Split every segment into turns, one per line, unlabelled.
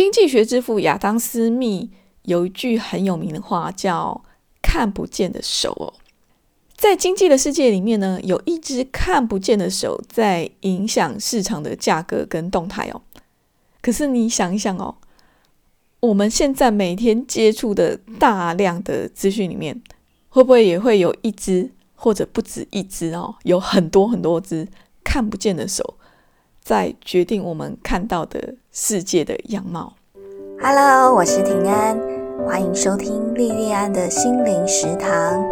经济学之父亚当·斯密有一句很有名的话，叫“看不见的手”哦。在经济的世界里面呢，有一只看不见的手在影响市场的价格跟动态哦。可是你想一想哦，我们现在每天接触的大量的资讯里面，会不会也会有一只或者不止一只哦，有很多很多只看不见的手？在决定我们看到的世界的样貌。
Hello，我是平安，欢迎收听莉莉安的心灵食堂。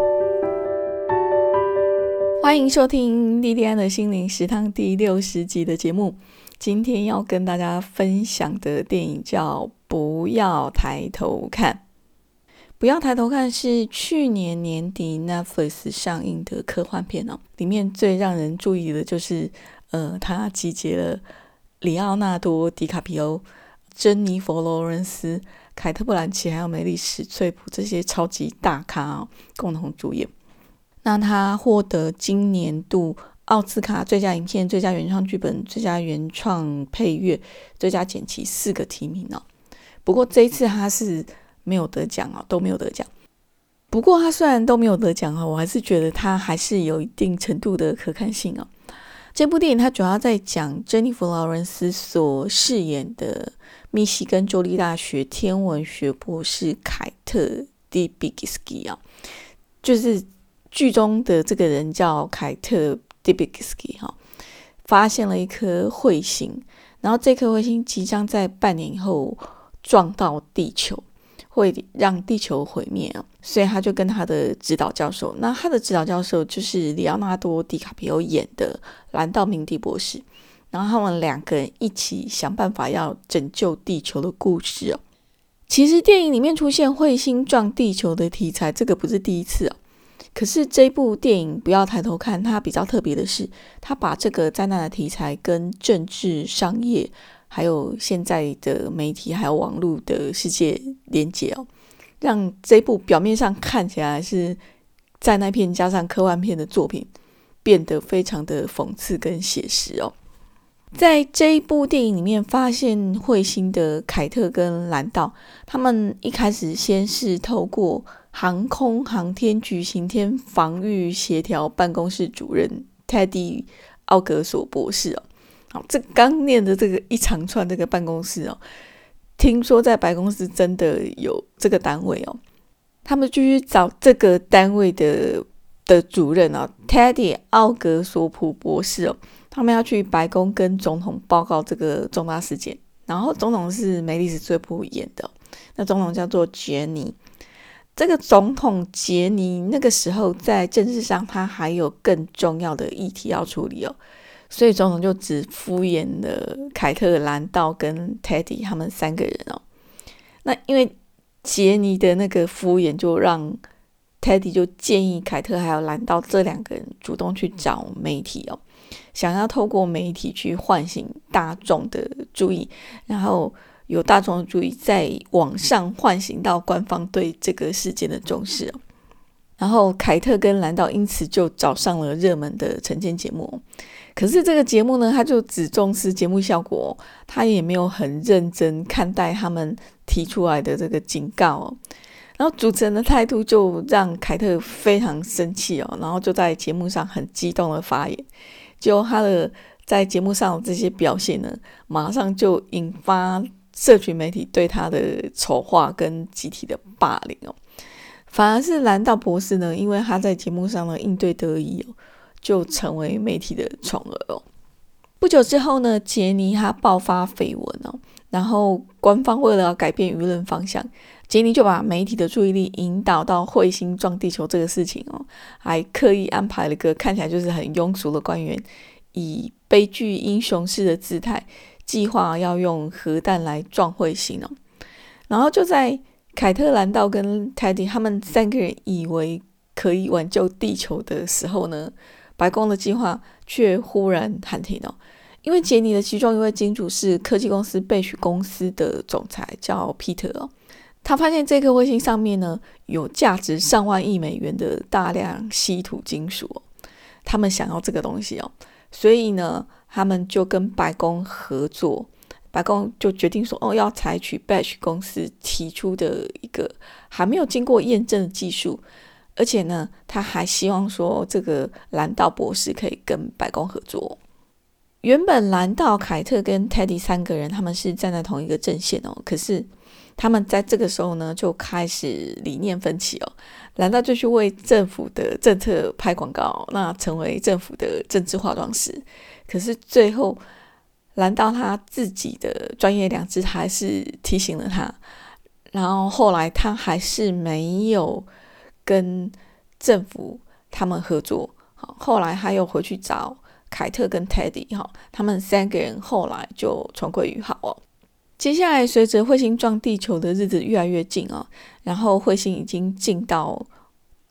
欢迎收听莉莉安的心灵食堂第六十集的节目。今天要跟大家分享的电影叫《不要抬头看》。不要抬头看是去年年底 Netflix 上映的科幻片哦，里面最让人注意的就是。呃，他集结了里奥纳多·迪卡皮欧、珍妮佛·罗伦斯、凯特·布兰奇还有梅丽史翠普这些超级大咖哦，共同主演。那他获得今年度奥斯卡最佳影片、最佳原创剧本、最佳原创配乐、最佳剪辑四个提名哦。不过这一次他是没有得奖哦，都没有得奖。不过他虽然都没有得奖哦，我还是觉得他还是有一定程度的可看性哦。这部电影它主要在讲珍妮弗·劳伦斯所饰演的密西根州立大学天文学博士凯特·迪比斯基啊，就是剧中的这个人叫凯特·迪比斯基哈，发现了一颗彗星，然后这颗彗星即将在半年以后撞到地球。会让地球毁灭啊！所以他就跟他的指导教授，那他的指导教授就是里奥纳多·迪卡皮欧演的兰道·明蒂博士，然后他们两个人一起想办法要拯救地球的故事哦。其实电影里面出现彗星撞地球的题材，这个不是第一次哦。可是这部电影不要抬头看，它比较特别的是，它把这个灾难的题材跟政治、商业。还有现在的媒体，还有网络的世界连接哦，让这部表面上看起来是在那片加上科幻片的作品，变得非常的讽刺跟写实哦。在这一部电影里面，发现彗星的凯特跟兰道，他们一开始先是透过航空航天局行天防御协调办公室主任泰迪奥格索博士哦。好，这刚念的这个一长串这个办公室哦，听说在白宫是真的有这个单位哦，他们就去找这个单位的的主任哦，Teddy 奥格索普博士哦，他们要去白宫跟总统报告这个重大事件，然后总统是梅丽史翠普演的，那总统叫做杰尼，这个总统杰尼那个时候在政治上他还有更重要的议题要处理哦。所以总统就只敷衍了凯特、兰道跟 Teddy 他们三个人哦。那因为杰尼的那个敷衍，就让 Teddy 就建议凯特还有兰道这两个人主动去找媒体哦，想要透过媒体去唤醒大众的注意，然后有大众的注意，在网上唤醒到官方对这个事件的重视哦。然后凯特跟兰道因此就找上了热门的晨间节目。可是这个节目呢，他就只重视节目效果，他也没有很认真看待他们提出来的这个警告。然后主持人的态度就让凯特非常生气哦，然后就在节目上很激动的发言，就他的在节目上的这些表现呢，马上就引发社群媒体对他的丑化跟集体的霸凌哦。反而是兰道博士呢，因为他在节目上呢应对得宜哦。就成为媒体的宠儿哦。不久之后呢，杰尼他爆发绯闻哦，然后官方为了要改变舆论方向，杰尼就把媒体的注意力引导到彗星撞地球这个事情哦，还刻意安排了个看起来就是很庸俗的官员，以悲剧英雄式的姿态，计划要用核弹来撞彗星哦。然后就在凯特兰道跟泰迪他们三个人以为可以挽救地球的时候呢。白宫的计划却忽然喊停了，因为杰尼的其中一位金主是科技公司贝许公司的总裁，叫皮特哦。他发现这颗卫星上面呢有价值上万亿美元的大量稀土金属，他们想要这个东西哦，所以呢，他们就跟白宫合作，白宫就决定说，哦，要采取 Batch 公司提出的一个还没有经过验证的技术，而且呢，他还希望说，这个兰道博士可以跟白宫合作。原本兰道、凯特跟 Teddy 三个人他们是站在同一个阵线哦，可是他们在这个时候呢就开始理念分歧哦。兰道就去为政府的政策拍广告，那成为政府的政治化妆师。可是最后，兰道他自己的专业良知还是提醒了他，然后后来他还是没有跟政府他们合作。好，后来他又回去找。凯特跟 Teddy 哈，他们三个人后来就重归于好哦。接下来，随着彗星撞地球的日子越来越近哦，然后彗星已经近到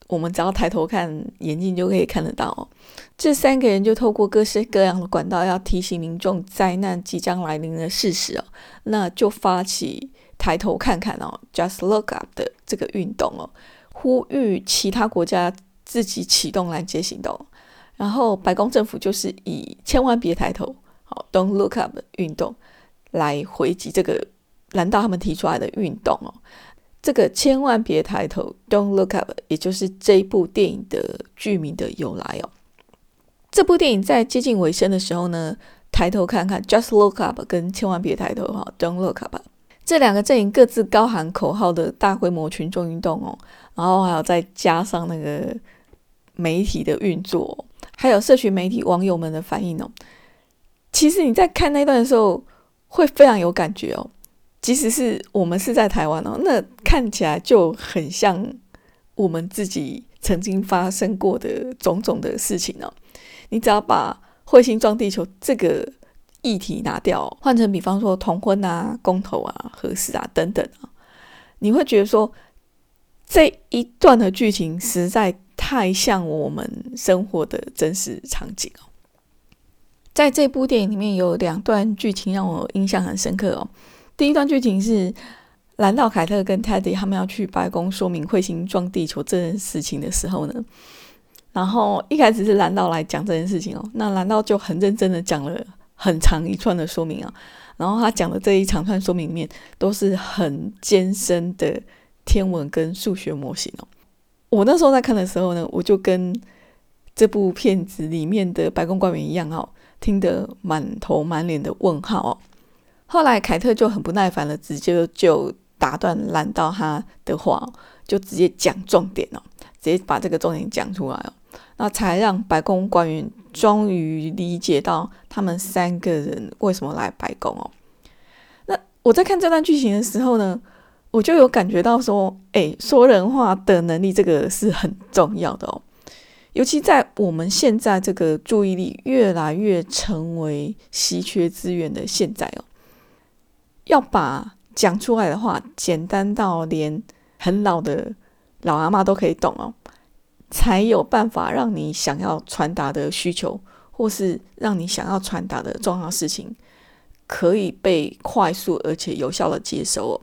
我们只要抬头看，眼睛就可以看得到哦。这三个人就透过各式各样的管道，要提醒民众灾难即将来临的事实哦。那就发起抬头看看哦，Just Look Up 的这个运动哦，呼吁其他国家自己启动拦截行动。然后白宫政府就是以“千万别抬头”好 “Don't look up” 的运动来回击这个蓝道他们提出来的运动哦。这个“千万别抬头 ”“Don't look up”，也就是这一部电影的剧名的由来哦。这部电影在接近尾声的时候呢，抬头看看 “Just look up” 跟“千万别抬头”哈 “Don't look up” 这两个阵营各自高喊口号的大规模群众运动哦，然后还有再加上那个媒体的运作。还有社群媒体网友们的反应哦，其实你在看那段的时候会非常有感觉哦。即使是我们是在台湾哦，那看起来就很像我们自己曾经发生过的种种的事情哦。你只要把彗星撞地球这个议题拿掉，换成比方说同婚啊、公投啊、核实啊等等啊，你会觉得说这一段的剧情实在。太像我们生活的真实场景哦！在这部电影里面有两段剧情让我印象很深刻哦。第一段剧情是兰道凯特跟 Teddy 他们要去白宫说明彗星撞地球这件事情的时候呢，然后一开始是兰道来讲这件事情哦，那兰道就很认真的讲了很长一串的说明啊，然后他讲的这一长串说明里面都是很艰深的天文跟数学模型哦。我那时候在看的时候呢，我就跟这部片子里面的白宫官员一样哦，听得满头满脸的问号哦。后来凯特就很不耐烦了，直接就打断拦到他的话，就直接讲重点哦，直接把这个重点讲出来哦，那才让白宫官员终于理解到他们三个人为什么来白宫哦。那我在看这段剧情的时候呢？我就有感觉到说，哎，说人话的能力这个是很重要的哦，尤其在我们现在这个注意力越来越成为稀缺资源的现在哦，要把讲出来的话简单到连很老的老阿妈都可以懂哦，才有办法让你想要传达的需求，或是让你想要传达的重要事情，可以被快速而且有效的接收哦。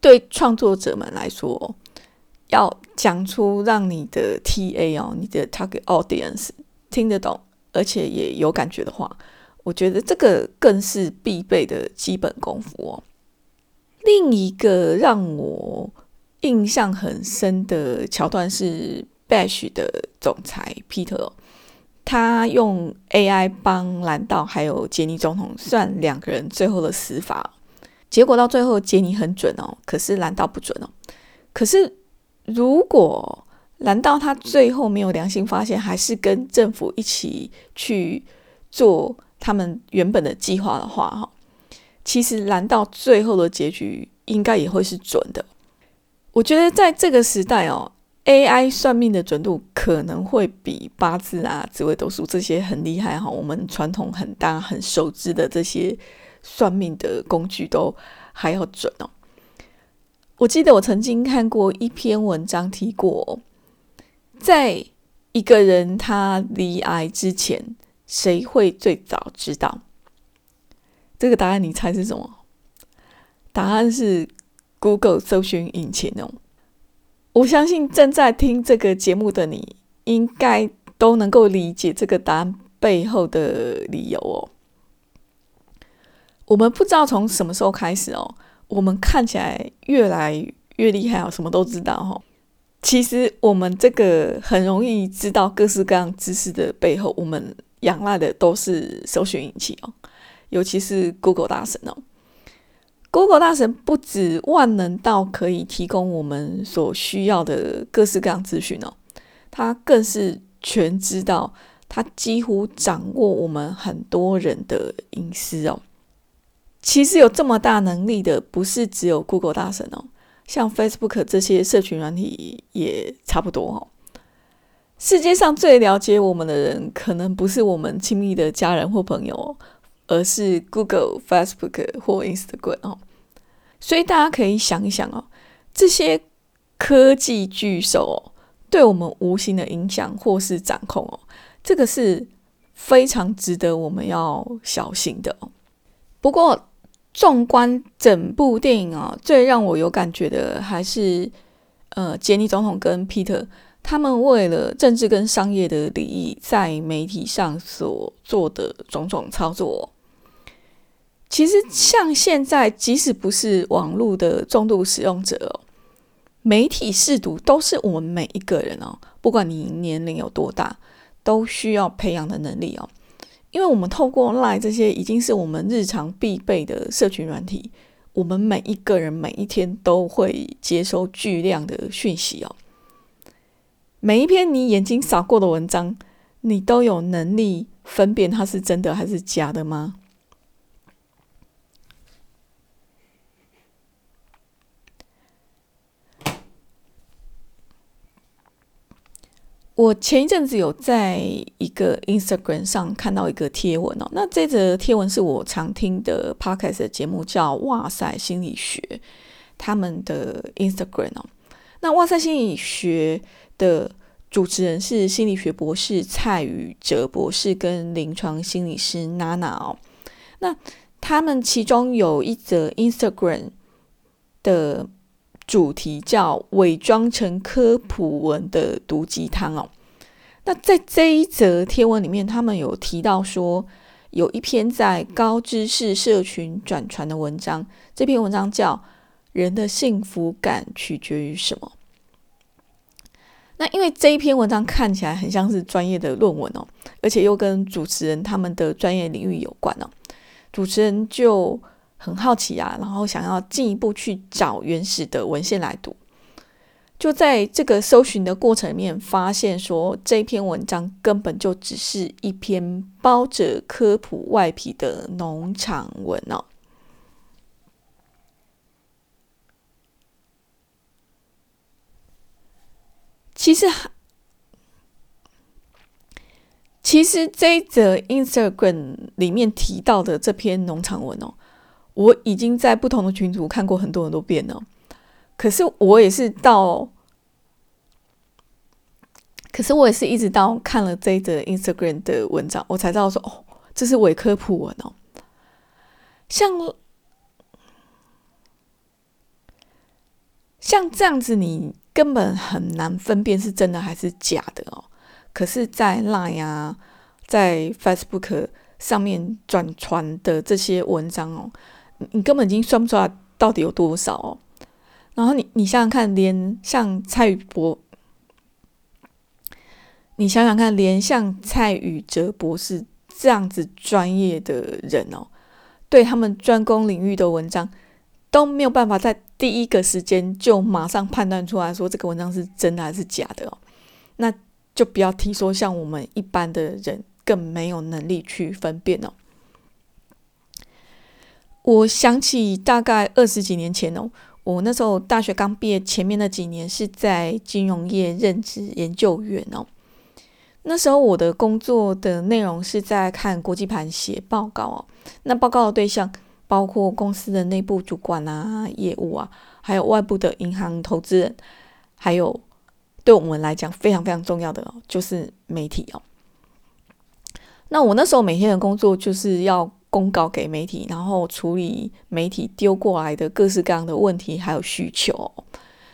对创作者们来说，要讲出让你的 TA 哦，你的 target audience 听得懂，而且也有感觉的话，我觉得这个更是必备的基本功夫哦。另一个让我印象很深的桥段是 Bash 的总裁 Peter，他用 AI 帮兰道还有杰尼总统算两个人最后的死法。结果到最后，杰尼很准哦，可是蓝道不准哦。可是如果蓝道他最后没有良心发现，还是跟政府一起去做他们原本的计划的话，哈，其实蓝道最后的结局应该也会是准的。我觉得在这个时代哦，AI 算命的准度可能会比八字啊、紫微斗数这些很厉害哈，我们传统很大很熟知的这些。算命的工具都还要准哦。我记得我曾经看过一篇文章提过，在一个人他离癌之前，谁会最早知道？这个答案你猜是什么？答案是 Google 搜寻引擎哦。我相信正在听这个节目的你，应该都能够理解这个答案背后的理由哦。我们不知道从什么时候开始哦，我们看起来越来越厉害哦，什么都知道哦。其实我们这个很容易知道各式各样知识的背后，我们仰赖的都是搜寻引擎哦，尤其是 Google 大神哦。Google 大神不止万能到可以提供我们所需要的各式各样资讯哦，他更是全知道，他几乎掌握我们很多人的隐私哦。其实有这么大能力的，不是只有 Google 大神哦，像 Facebook 这些社群软体也差不多哦。世界上最了解我们的人，可能不是我们亲密的家人或朋友，而是 Google、Facebook 或 Instagram 哦。所以大家可以想一想哦，这些科技巨兽哦，对我们无形的影响或是掌控哦，这个是非常值得我们要小心的哦。不过，纵观整部电影啊，最让我有感觉的还是，呃，杰尼总统跟皮特他们为了政治跟商业的利益，在媒体上所做的种种操作。其实，像现在，即使不是网络的重度使用者哦，媒体试读都是我们每一个人哦，不管你年龄有多大，都需要培养的能力哦。因为我们透过 Line 这些已经是我们日常必备的社群软体，我们每一个人每一天都会接收巨量的讯息哦。每一篇你眼睛扫过的文章，你都有能力分辨它是真的还是假的吗？我前一阵子有在一个 Instagram 上看到一个贴文哦，那这则贴文是我常听的 Podcast 节目叫《哇塞心理学》他们的 Instagram 哦，那《哇塞心理学》的主持人是心理学博士蔡宇哲博士跟临床心理师娜娜哦，那他们其中有一则 Instagram 的。主题叫伪装成科普文的毒鸡汤哦。那在这一则贴文里面，他们有提到说，有一篇在高知识社群转传的文章，这篇文章叫《人的幸福感取决于什么》。那因为这一篇文章看起来很像是专业的论文哦，而且又跟主持人他们的专业领域有关哦，主持人就。很好奇啊，然后想要进一步去找原始的文献来读，就在这个搜寻的过程里面，发现说这篇文章根本就只是一篇包着科普外皮的农场文哦。其实，其实这一则 Instagram 里面提到的这篇农场文哦。我已经在不同的群组看过很多很多遍了，可是我也是到，可是我也是一直到看了这则 Instagram 的文章，我才知道说哦，这是伪科普文哦。像像这样子，你根本很难分辨是真的还是假的哦。可是，在 Line 啊，在 Facebook 上面转传的这些文章哦。你根本已经算不出来到底有多少哦。然后你你想想看，连像蔡宇博，你想想看，连像蔡宇哲博士这样子专业的人哦，对他们专攻领域的文章都没有办法在第一个时间就马上判断出来说这个文章是真的还是假的哦。那就不要提说像我们一般的人更没有能力去分辨哦。我想起大概二十几年前哦，我那时候大学刚毕业，前面那几年是在金融业任职研究员哦。那时候我的工作的内容是在看国际盘、写报告哦。那报告的对象包括公司的内部主管啊、业务啊，还有外部的银行投资人，还有对我们来讲非常非常重要的哦，就是媒体哦。那我那时候每天的工作就是要。公告给媒体，然后处理媒体丢过来的各式各样的问题还有需求。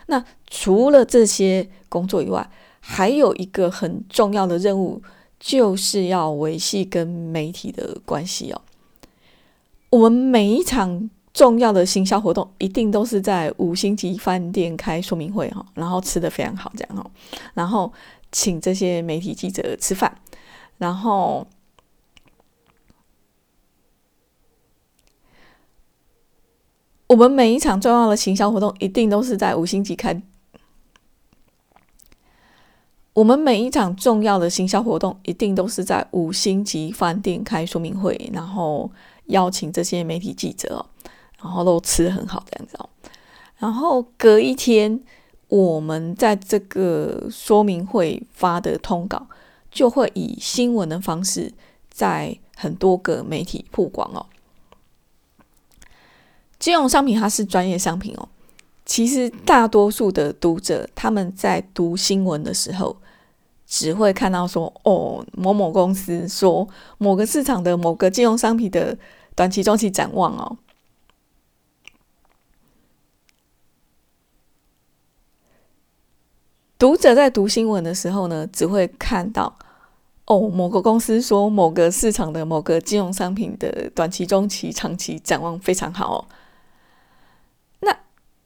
那除了这些工作以外，还有一个很重要的任务，就是要维系跟媒体的关系哦。我们每一场重要的行销活动，一定都是在五星级饭店开说明会哈，然后吃的非常好这样哈，然后请这些媒体记者吃饭，然后我们每一场重要的行销活动，一定都是在五星级开。我们每一场重要的行销活动，一定都是在五星级饭店开说明会，然后邀请这些媒体记者哦，然后都吃的很好这样子哦。然后隔一天，我们在这个说明会发的通稿，就会以新闻的方式，在很多个媒体曝光哦。金融商品它是专业商品哦，其实大多数的读者他们在读新闻的时候。只会看到说哦，某某公司说某个市场的某个金融商品的短期、中期展望哦。读者在读新闻的时候呢，只会看到哦，某个公司说某个市场的某个金融商品的短期、中期、长期展望非常好哦。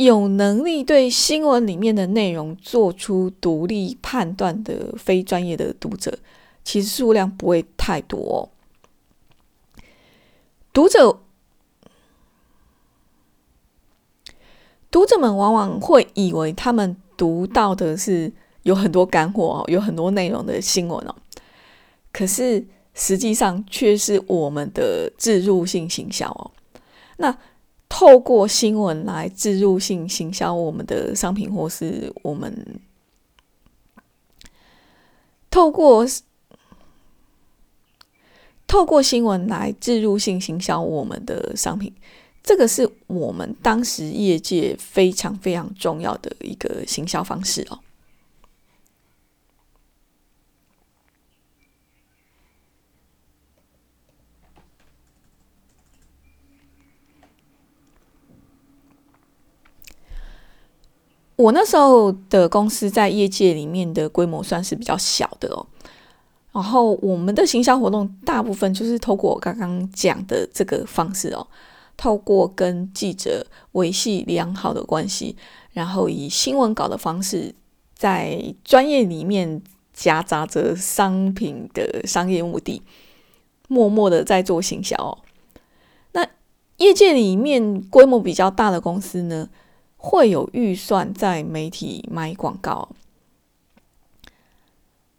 有能力对新闻里面的内容做出独立判断的非专业的读者，其实数量不会太多。读者读者们往往会以为他们读到的是有很多干货哦、有很多内容的新闻哦，可是实际上却是我们的自入性行销哦。那透过新闻来植入性行销我们的商品，或是我们透过透过新闻来植入性行销我们的商品，这个是我们当时业界非常非常重要的一个行销方式哦。我那时候的公司在业界里面的规模算是比较小的哦，然后我们的行销活动大部分就是透过我刚刚讲的这个方式哦，透过跟记者维系良好的关系，然后以新闻稿的方式，在专业里面夹杂着商品的商业目的，默默的在做行销哦。那业界里面规模比较大的公司呢？会有预算在媒体买广告，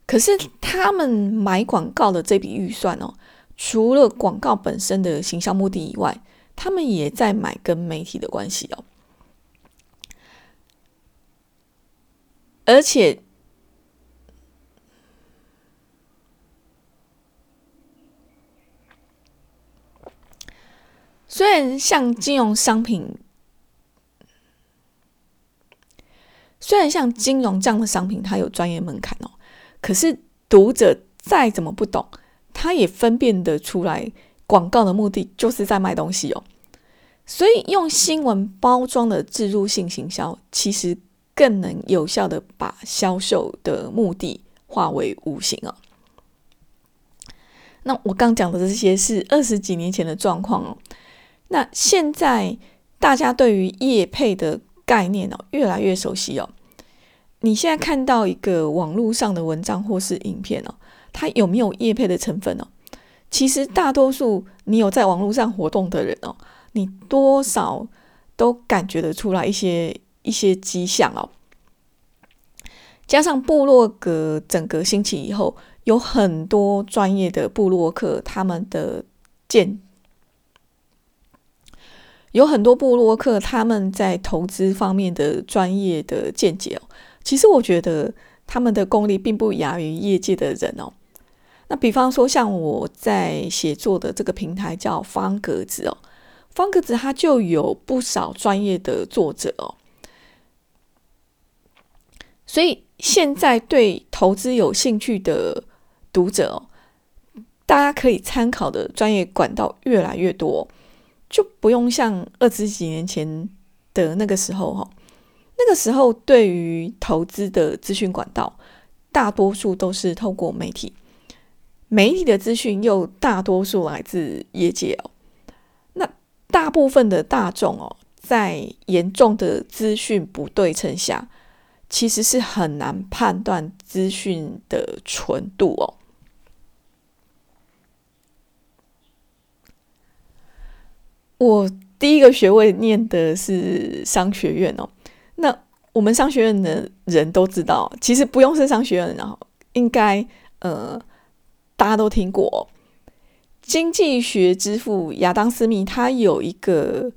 可是他们买广告的这笔预算哦，除了广告本身的行销目的以外，他们也在买跟媒体的关系哦。而且，虽然像金融商品。虽然像金融这样的商品，它有专业门槛哦，可是读者再怎么不懂，他也分辨得出来，广告的目的就是在卖东西哦。所以用新闻包装的植入性行销，其实更能有效的把销售的目的化为无形哦。那我刚讲的这些是二十几年前的状况哦。那现在大家对于业配的。概念哦，越来越熟悉哦。你现在看到一个网络上的文章或是影片哦，它有没有叶配的成分哦？其实大多数你有在网络上活动的人哦，你多少都感觉得出来一些一些迹象哦。加上部落格整个兴起以后，有很多专业的部落客，他们的见。有很多布洛克他们在投资方面的专业的见解哦，其实我觉得他们的功力并不亚于业界的人哦。那比方说，像我在写作的这个平台叫方格子哦，方格子它就有不少专业的作者哦，所以现在对投资有兴趣的读者哦，大家可以参考的专业管道越来越多。就不用像二十几年前的那个时候哈，那个时候对于投资的资讯管道，大多数都是透过媒体，媒体的资讯又大多数来自业界哦。那大部分的大众哦，在严重的资讯不对称下，其实是很难判断资讯的纯度哦。我第一个学位念的是商学院哦，我们商学院的人都知道，其实不用是商学院，然后应该呃大家都听过经济学之父亚当斯密，他有一个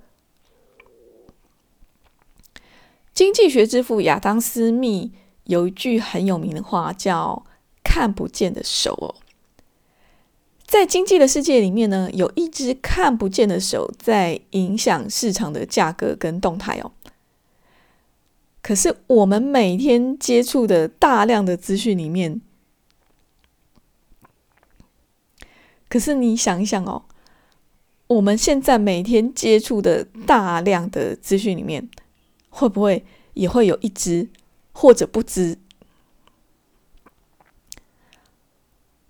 经济学之父亚当斯密有一句很有名的话，叫“看不见的手”哦。在经济的世界里面呢，有一只看不见的手在影响市场的价格跟动态哦。可是我们每天接触的大量的资讯里面，可是你想一想哦，我们现在每天接触的大量的资讯里面，会不会也会有一只或者不知？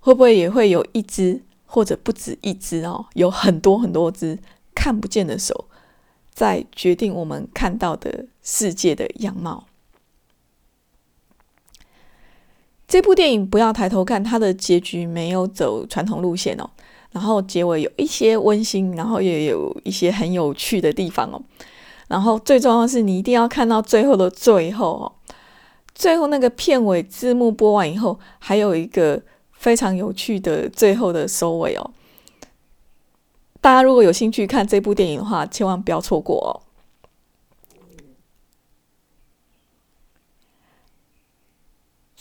会不会也会有一只？或者不止一只哦，有很多很多只看不见的手在决定我们看到的世界的样貌。这部电影不要抬头看，它的结局没有走传统路线哦，然后结尾有一些温馨，然后也有一些很有趣的地方哦。然后最重要的是，你一定要看到最后的最后哦，最后那个片尾字幕播完以后，还有一个。非常有趣的最后的收尾哦！大家如果有兴趣看这部电影的话，千万不要错过哦！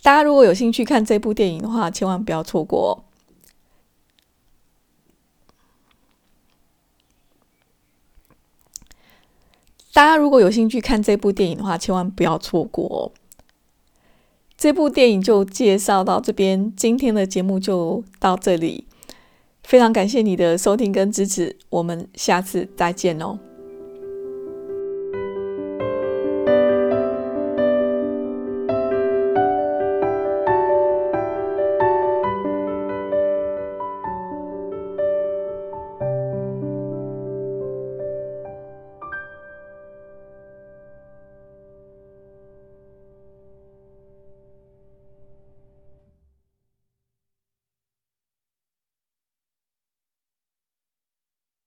大家如果有兴趣看这部电影的话，千万不要错过哦！大家如果有兴趣看这部电影的话，千万不要错过哦！这部电影就介绍到这边，今天的节目就到这里。非常感谢你的收听跟支持，我们下次再见哦。